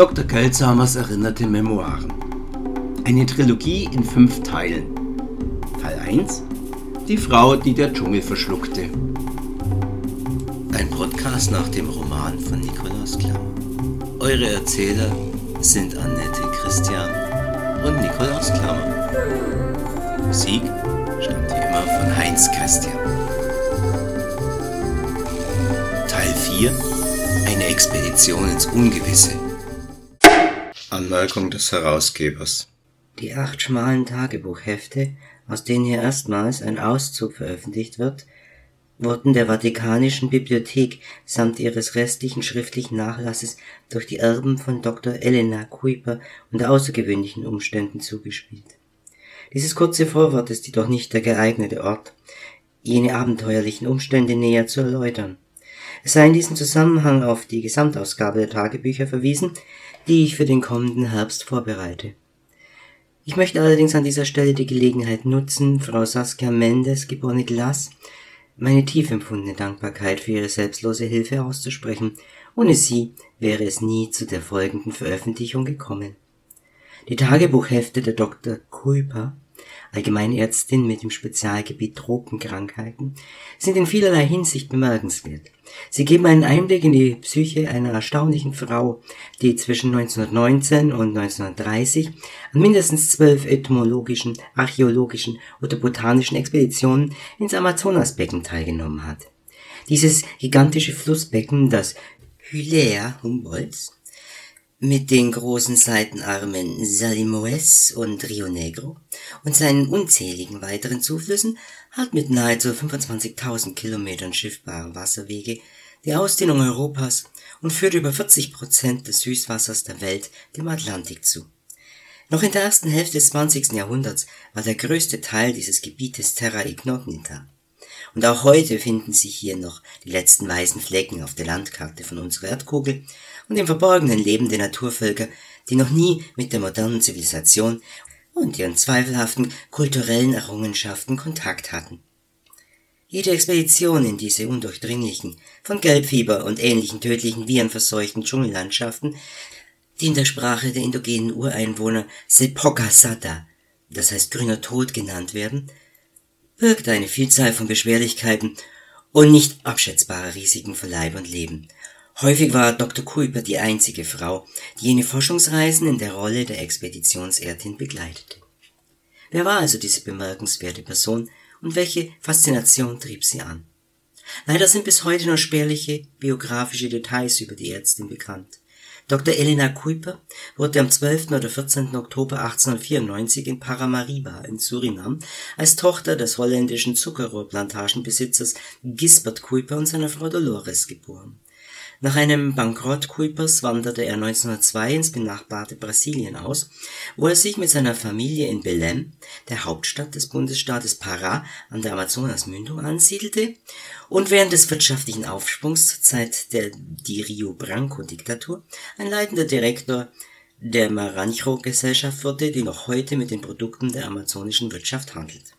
Dr. Geldsamers erinnerte Memoiren. Eine Trilogie in fünf Teilen. Teil 1 Die Frau, die der Dschungel verschluckte. Ein Podcast nach dem Roman von Nikolaus Klammer. Eure Erzähler sind Annette Christian und Nikolaus Klammer. Musik stammt wie immer von Heinz Christian. Teil 4 Eine Expedition ins Ungewisse. Anmerkung des Herausgebers. Die acht schmalen Tagebuchhefte, aus denen hier erstmals ein Auszug veröffentlicht wird, wurden der Vatikanischen Bibliothek samt ihres restlichen schriftlichen Nachlasses durch die Erben von Dr. Elena Kuiper unter außergewöhnlichen Umständen zugespielt. Dieses kurze Vorwort ist jedoch nicht der geeignete Ort, jene abenteuerlichen Umstände näher zu erläutern. Es sei in diesem Zusammenhang auf die Gesamtausgabe der Tagebücher verwiesen, die ich für den kommenden Herbst vorbereite. Ich möchte allerdings an dieser Stelle die Gelegenheit nutzen, Frau Saskia Mendes, geborene Glass, meine tief empfundene Dankbarkeit für ihre selbstlose Hilfe auszusprechen. Ohne sie wäre es nie zu der folgenden Veröffentlichung gekommen. Die Tagebuchhefte der Dr. Kuiper Allgemeinärztin mit dem Spezialgebiet Tropenkrankheiten, sind in vielerlei Hinsicht bemerkenswert. Sie geben einen Einblick in die Psyche einer erstaunlichen Frau, die zwischen 1919 und 1930 an mindestens zwölf entomologischen, archäologischen oder botanischen Expeditionen ins Amazonasbecken teilgenommen hat. Dieses gigantische Flussbecken, das Hylea Humboldts, mit den großen Seitenarmen Salimoes und Rio Negro und seinen unzähligen weiteren Zuflüssen hat mit nahezu 25.000 Kilometern schiffbare Wasserwege die Ausdehnung Europas und führt über 40 Prozent des Süßwassers der Welt dem Atlantik zu. Noch in der ersten Hälfte des 20. Jahrhunderts war der größte Teil dieses Gebietes Terra Incognita. Und auch heute finden sich hier noch die letzten weißen Flecken auf der Landkarte von unserer Erdkugel und im Verborgenen lebende Naturvölker, die noch nie mit der modernen Zivilisation und ihren zweifelhaften kulturellen Errungenschaften Kontakt hatten. Jede Expedition in diese undurchdringlichen, von Gelbfieber und ähnlichen tödlichen Viren verseuchten Dschungellandschaften, die in der Sprache der indogenen Ureinwohner Sepokasata, das heißt grüner Tod genannt werden, birgt eine Vielzahl von Beschwerlichkeiten und nicht abschätzbare Risiken für Leib und Leben Häufig war Dr. Kuiper die einzige Frau, die jene Forschungsreisen in der Rolle der Expeditionsärztin begleitete. Wer war also diese bemerkenswerte Person und welche Faszination trieb sie an? Leider sind bis heute nur spärliche biografische Details über die Ärztin bekannt. Dr. Elena Kuiper wurde am 12. oder 14. Oktober 1894 in Paramaribo in Surinam als Tochter des holländischen Zuckerrohrplantagenbesitzers Gisbert Kuiper und seiner Frau Dolores geboren. Nach einem Bankrott Kuipers wanderte er 1902 ins benachbarte Brasilien aus, wo er sich mit seiner Familie in Belém, der Hauptstadt des Bundesstaates Pará an der Amazonasmündung, ansiedelte und während des wirtschaftlichen Aufschwungs zur Zeit der die Rio Branco-Diktatur ein leitender Direktor der Maranhão-Gesellschaft wurde, die noch heute mit den Produkten der amazonischen Wirtschaft handelt.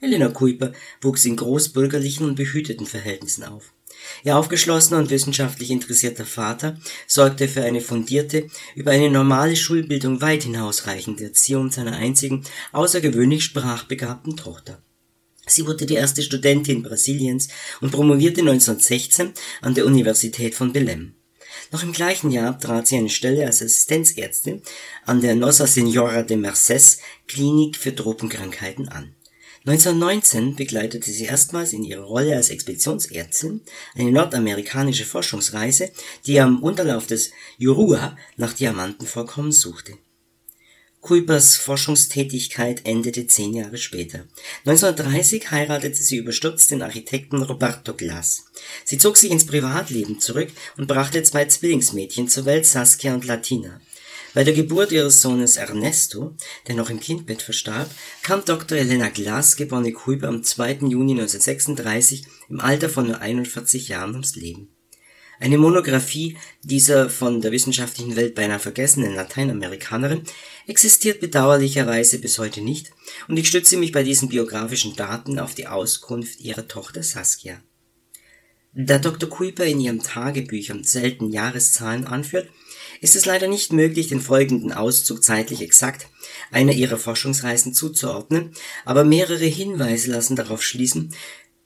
Elena Kuiper wuchs in großbürgerlichen und behüteten Verhältnissen auf Ihr aufgeschlossener und wissenschaftlich interessierter Vater sorgte für eine fundierte, über eine normale Schulbildung weit hinausreichende Erziehung seiner einzigen, außergewöhnlich sprachbegabten Tochter. Sie wurde die erste Studentin Brasiliens und promovierte 1916 an der Universität von Belém. Noch im gleichen Jahr trat sie eine Stelle als Assistenzärztin an der Nossa Senhora de Mercés Klinik für Tropenkrankheiten an 1919 begleitete sie erstmals in ihrer Rolle als Expeditionsärztin eine nordamerikanische Forschungsreise, die am Unterlauf des Jurua nach Diamantenvorkommen suchte. Kuipers Forschungstätigkeit endete zehn Jahre später. 1930 heiratete sie überstürzt den Architekten Roberto Glass. Sie zog sich ins Privatleben zurück und brachte zwei Zwillingsmädchen zur Welt, Saskia und Latina bei der Geburt ihres Sohnes Ernesto, der noch im Kindbett verstarb, kam Dr. Elena Glass, geborene Kuiper, am 2. Juni 1936 im Alter von nur 41 Jahren ums Leben. Eine Monographie dieser von der wissenschaftlichen Welt beinahe vergessenen Lateinamerikanerin existiert bedauerlicherweise bis heute nicht und ich stütze mich bei diesen biografischen Daten auf die Auskunft ihrer Tochter Saskia Da Dr. Kuiper in ihrem Tagebüchern selten Jahreszahlen anführt, ist es leider nicht möglich, den folgenden Auszug zeitlich exakt einer ihrer Forschungsreisen zuzuordnen, aber mehrere Hinweise lassen darauf schließen,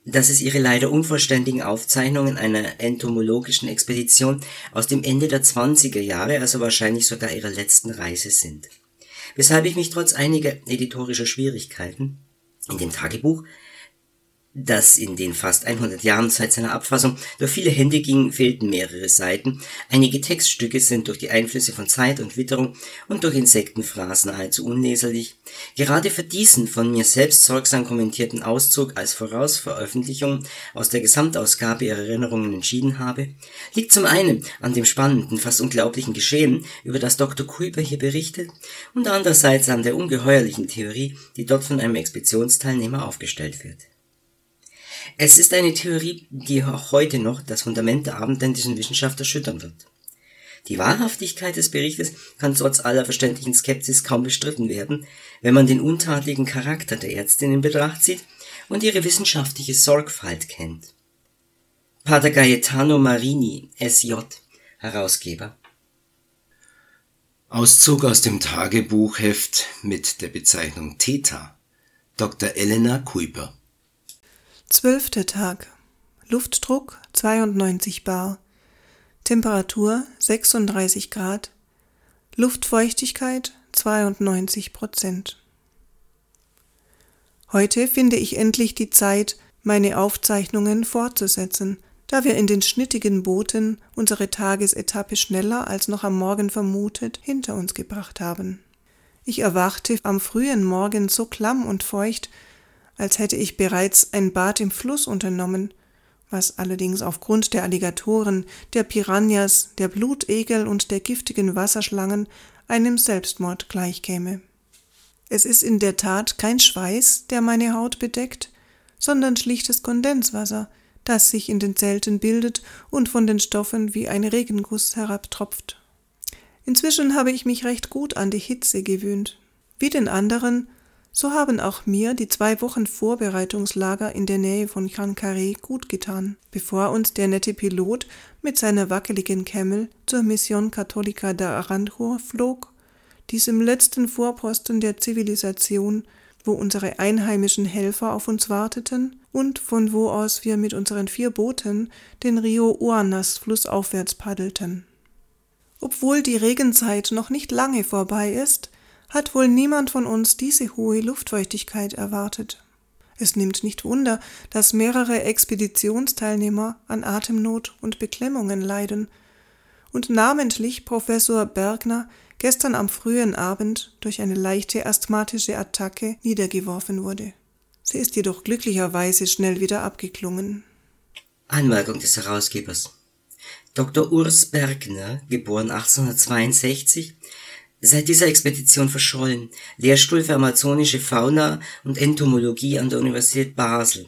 dass es ihre leider unvollständigen Aufzeichnungen einer entomologischen Expedition aus dem Ende der 20er Jahre, also wahrscheinlich sogar ihrer letzten Reise sind. Weshalb ich mich trotz einiger editorischer Schwierigkeiten in dem Tagebuch das in den fast 100 Jahren seit seiner Abfassung durch viele Hände ging, fehlten mehrere Seiten. Einige Textstücke sind durch die Einflüsse von Zeit und Witterung und durch Insektenphrasen nahezu unleserlich. Gerade für diesen von mir selbst sorgsam kommentierten Auszug als Vorausveröffentlichung aus der Gesamtausgabe ihrer Erinnerungen entschieden habe, liegt zum einen an dem spannenden, fast unglaublichen Geschehen, über das Dr. Kuiper hier berichtet, und andererseits an der ungeheuerlichen Theorie, die dort von einem Expeditionsteilnehmer aufgestellt wird. Es ist eine Theorie, die auch heute noch das Fundament der abendländischen Wissenschaft erschüttern wird. Die Wahrhaftigkeit des Berichtes kann trotz aller verständlichen Skepsis kaum bestritten werden, wenn man den untadeligen Charakter der Ärztin in Betracht zieht und ihre wissenschaftliche Sorgfalt kennt. Pater Gaetano Marini, SJ, Herausgeber. Auszug aus dem Tagebuchheft mit der Bezeichnung Theta, Dr. Elena Kuiper. Zwölfter Tag. Luftdruck 92 bar. Temperatur 36 Grad. Luftfeuchtigkeit 92 Prozent. Heute finde ich endlich die Zeit, meine Aufzeichnungen fortzusetzen, da wir in den schnittigen Booten unsere Tagesetappe schneller als noch am Morgen vermutet hinter uns gebracht haben. Ich erwachte am frühen Morgen so klamm und feucht, als hätte ich bereits ein Bad im Fluss unternommen, was allerdings aufgrund der Alligatoren, der Piranhas, der Blutegel und der giftigen Wasserschlangen einem Selbstmord gleichkäme. Es ist in der Tat kein Schweiß, der meine Haut bedeckt, sondern schlichtes Kondenswasser, das sich in den Zelten bildet und von den Stoffen wie ein Regenguss herabtropft. Inzwischen habe ich mich recht gut an die Hitze gewöhnt. Wie den anderen so haben auch mir die zwei Wochen Vorbereitungslager in der Nähe von Chankare gut getan, bevor uns der nette Pilot mit seiner wackeligen Camel zur Mission Catholica de Aranjuez flog, diesem letzten Vorposten der Zivilisation, wo unsere einheimischen Helfer auf uns warteten und von wo aus wir mit unseren vier Booten den Rio Uanas flussaufwärts paddelten. Obwohl die Regenzeit noch nicht lange vorbei ist, hat wohl niemand von uns diese hohe Luftfeuchtigkeit erwartet. Es nimmt nicht Wunder, dass mehrere Expeditionsteilnehmer an Atemnot und Beklemmungen leiden und namentlich Professor Bergner gestern am frühen Abend durch eine leichte asthmatische Attacke niedergeworfen wurde. Sie ist jedoch glücklicherweise schnell wieder abgeklungen. Anmerkung des Herausgebers. Dr. Urs Bergner, geboren 1862, Seit dieser Expedition verschollen, Lehrstuhl für amazonische Fauna und Entomologie an der Universität Basel.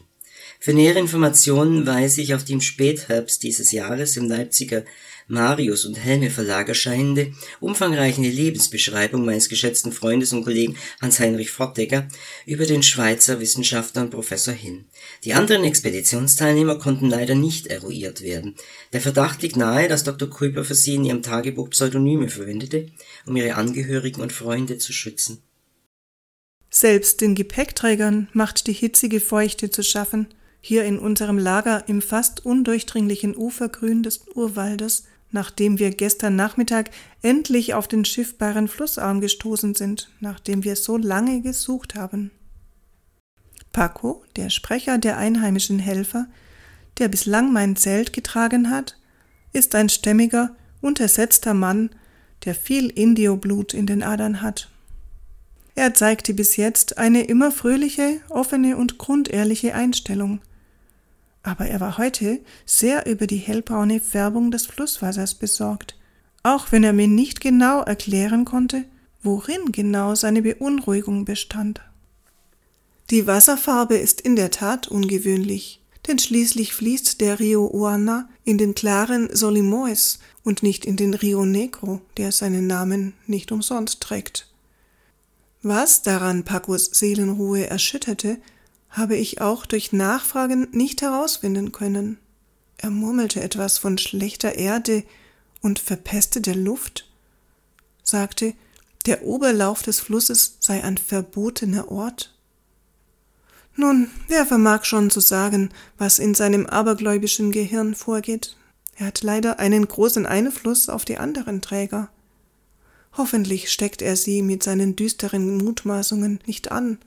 Für nähere Informationen weise ich auf die im Spätherbst dieses Jahres im Leipziger Marius und Helme Verlag erscheinende, umfangreiche Lebensbeschreibung meines geschätzten Freundes und Kollegen Hans-Heinrich Fortdecker über den Schweizer Wissenschaftler und Professor hin. Die anderen Expeditionsteilnehmer konnten leider nicht eruiert werden. Der Verdacht liegt nahe, dass Dr. Kuiper für sie in ihrem Tagebuch Pseudonyme verwendete, um ihre Angehörigen und Freunde zu schützen. Selbst den Gepäckträgern macht die hitzige Feuchte zu schaffen. Hier in unserem Lager im fast undurchdringlichen Ufergrün des Urwaldes nachdem wir gestern Nachmittag endlich auf den schiffbaren Flussarm gestoßen sind, nachdem wir so lange gesucht haben. Paco, der Sprecher der einheimischen Helfer, der bislang mein Zelt getragen hat, ist ein stämmiger, untersetzter Mann, der viel Indioblut in den Adern hat. Er zeigte bis jetzt eine immer fröhliche, offene und grundehrliche Einstellung aber er war heute sehr über die hellbraune Färbung des Flusswassers besorgt, auch wenn er mir nicht genau erklären konnte, worin genau seine Beunruhigung bestand. Die Wasserfarbe ist in der Tat ungewöhnlich, denn schließlich fließt der Rio Uana in den klaren Solimoes und nicht in den Rio Negro, der seinen Namen nicht umsonst trägt. Was daran Pacos Seelenruhe erschütterte, habe ich auch durch Nachfragen nicht herausfinden können. Er murmelte etwas von schlechter Erde und verpesteter Luft, sagte, der Oberlauf des Flusses sei ein verbotener Ort. Nun, wer vermag schon zu sagen, was in seinem abergläubischen Gehirn vorgeht? Er hat leider einen großen Einfluss auf die anderen Träger. Hoffentlich steckt er sie mit seinen düsteren Mutmaßungen nicht an.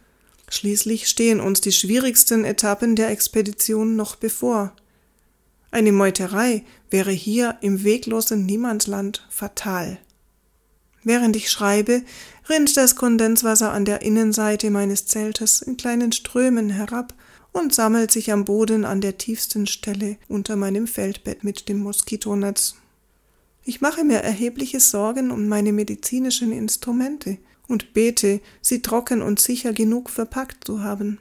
Schließlich stehen uns die schwierigsten Etappen der Expedition noch bevor. Eine Meuterei wäre hier im weglosen Niemandsland fatal. Während ich schreibe, rinnt das Kondenswasser an der Innenseite meines Zeltes in kleinen Strömen herab und sammelt sich am Boden an der tiefsten Stelle unter meinem Feldbett mit dem Moskitonetz. Ich mache mir erhebliche Sorgen um meine medizinischen Instrumente und bete, sie trocken und sicher genug verpackt zu haben.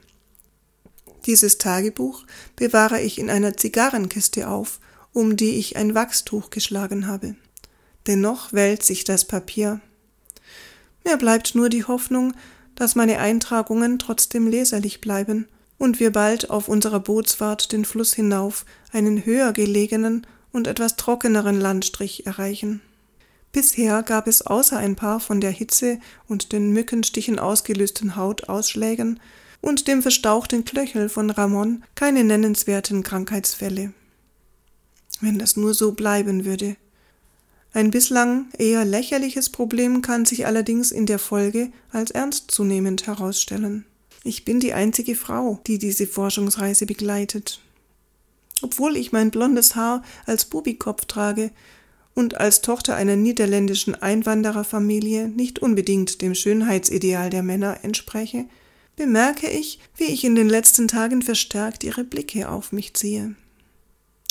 Dieses Tagebuch bewahre ich in einer Zigarrenkiste auf, um die ich ein Wachstuch geschlagen habe. Dennoch wellt sich das Papier. Mir bleibt nur die Hoffnung, dass meine Eintragungen trotzdem leserlich bleiben und wir bald auf unserer Bootsfahrt den Fluss hinauf einen höher gelegenen und etwas trockeneren Landstrich erreichen. Bisher gab es außer ein paar von der Hitze und den Mückenstichen ausgelösten Hautausschlägen und dem verstauchten Knöchel von Ramon keine nennenswerten Krankheitsfälle. Wenn das nur so bleiben würde. Ein bislang eher lächerliches Problem kann sich allerdings in der Folge als ernstzunehmend herausstellen. Ich bin die einzige Frau, die diese Forschungsreise begleitet. Obwohl ich mein blondes Haar als Bubikopf trage und als Tochter einer niederländischen Einwandererfamilie nicht unbedingt dem Schönheitsideal der Männer entspreche, bemerke ich, wie ich in den letzten Tagen verstärkt ihre Blicke auf mich ziehe.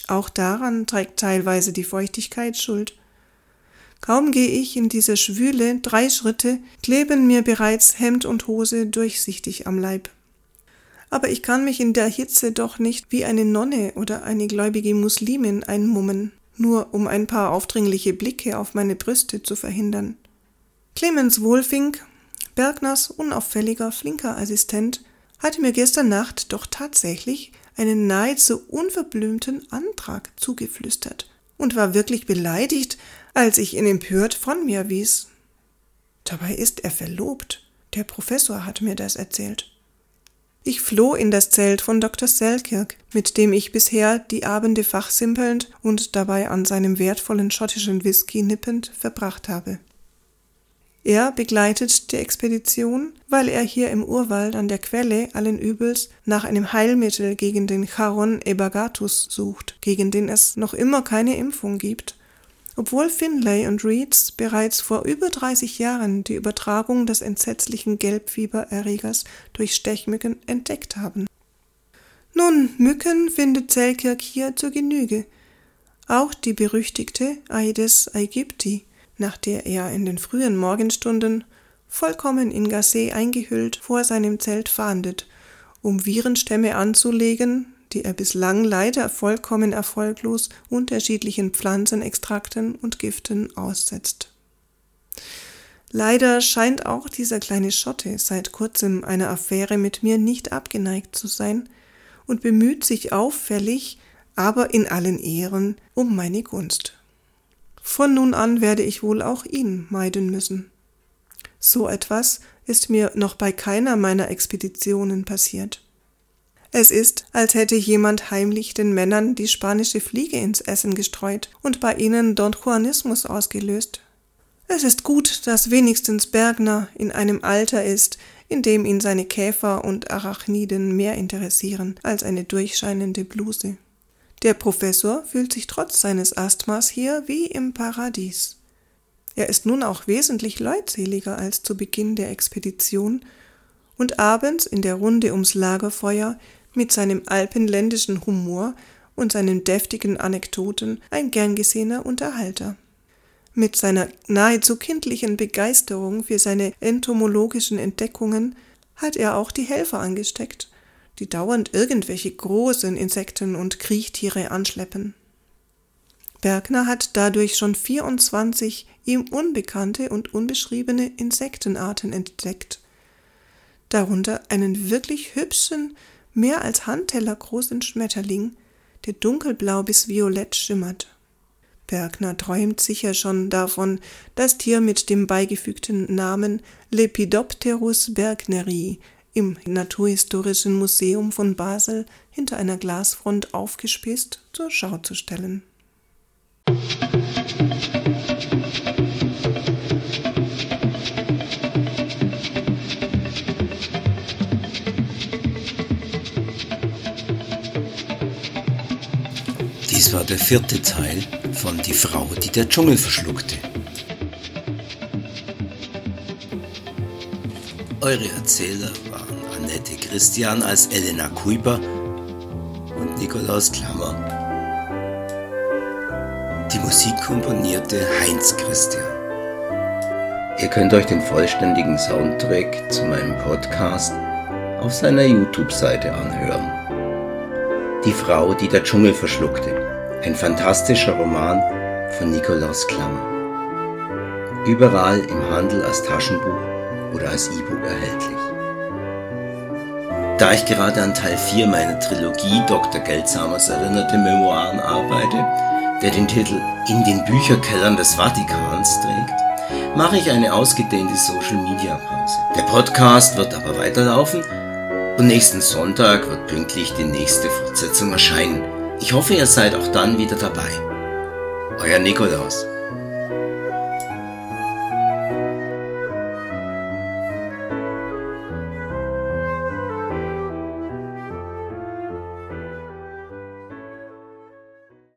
Auch daran trägt teilweise die Feuchtigkeit Schuld. Kaum gehe ich in diese Schwüle drei Schritte, kleben mir bereits Hemd und Hose durchsichtig am Leib aber ich kann mich in der Hitze doch nicht wie eine Nonne oder eine gläubige Muslimin einmummen, nur um ein paar aufdringliche Blicke auf meine Brüste zu verhindern. Clemens Wohlfink, Bergners unauffälliger, flinker Assistent, hatte mir gestern Nacht doch tatsächlich einen nahezu unverblümten Antrag zugeflüstert und war wirklich beleidigt, als ich ihn empört von mir wies. Dabei ist er verlobt. Der Professor hat mir das erzählt. Ich floh in das Zelt von Dr. Selkirk, mit dem ich bisher die Abende fachsimpelnd und dabei an seinem wertvollen schottischen Whisky nippend verbracht habe. Er begleitet die Expedition, weil er hier im Urwald an der Quelle allen Übels nach einem Heilmittel gegen den Charon ebagatus sucht, gegen den es noch immer keine Impfung gibt obwohl Finlay und Reeds bereits vor über 30 Jahren die Übertragung des entsetzlichen Gelbfiebererregers durch Stechmücken entdeckt haben. Nun, Mücken findet Selkirk hier zur Genüge. Auch die berüchtigte Aedes aegypti, nach der er in den frühen Morgenstunden, vollkommen in Gaze eingehüllt, vor seinem Zelt fahndet, um Virenstämme anzulegen, die er bislang leider vollkommen erfolglos unterschiedlichen Pflanzenextrakten und Giften aussetzt. Leider scheint auch dieser kleine Schotte seit kurzem einer Affäre mit mir nicht abgeneigt zu sein und bemüht sich auffällig, aber in allen Ehren um meine Gunst. Von nun an werde ich wohl auch ihn meiden müssen. So etwas ist mir noch bei keiner meiner Expeditionen passiert. Es ist, als hätte jemand heimlich den Männern die spanische Fliege ins Essen gestreut und bei ihnen Don Juanismus ausgelöst. Es ist gut, dass wenigstens Bergner in einem Alter ist, in dem ihn seine Käfer und Arachniden mehr interessieren als eine durchscheinende Bluse. Der Professor fühlt sich trotz seines Asthmas hier wie im Paradies. Er ist nun auch wesentlich leutseliger als zu Beginn der Expedition, und abends in der Runde ums Lagerfeuer mit seinem alpenländischen Humor und seinen deftigen Anekdoten ein gern gesehener Unterhalter. Mit seiner nahezu kindlichen Begeisterung für seine entomologischen Entdeckungen hat er auch die Helfer angesteckt, die dauernd irgendwelche großen Insekten und Kriechtiere anschleppen. Bergner hat dadurch schon 24 ihm unbekannte und unbeschriebene Insektenarten entdeckt, darunter einen wirklich hübschen, mehr als Handteller großen Schmetterling, der dunkelblau bis violett schimmert. Bergner träumt sicher schon davon, das Tier mit dem beigefügten Namen Lepidopterus bergneri im Naturhistorischen Museum von Basel hinter einer Glasfront aufgespießt zur Schau zu stellen. Der vierte Teil von Die Frau, die der Dschungel verschluckte. Eure Erzähler waren Annette Christian als Elena Kuiper und Nikolaus Klammer. Die Musik komponierte Heinz Christian. Ihr könnt euch den vollständigen Soundtrack zu meinem Podcast auf seiner YouTube-Seite anhören. Die Frau, die der Dschungel verschluckte. Ein fantastischer Roman von Nikolaus Klammer. Überall im Handel als Taschenbuch oder als E-Book erhältlich. Da ich gerade an Teil 4 meiner Trilogie Dr. Geldsamers erinnerte Memoiren arbeite, der den Titel In den Bücherkellern des Vatikans trägt, mache ich eine ausgedehnte Social Media Pause. Der Podcast wird aber weiterlaufen und nächsten Sonntag wird pünktlich die nächste Fortsetzung erscheinen. Ich hoffe, ihr seid auch dann wieder dabei. Euer Nikolaus.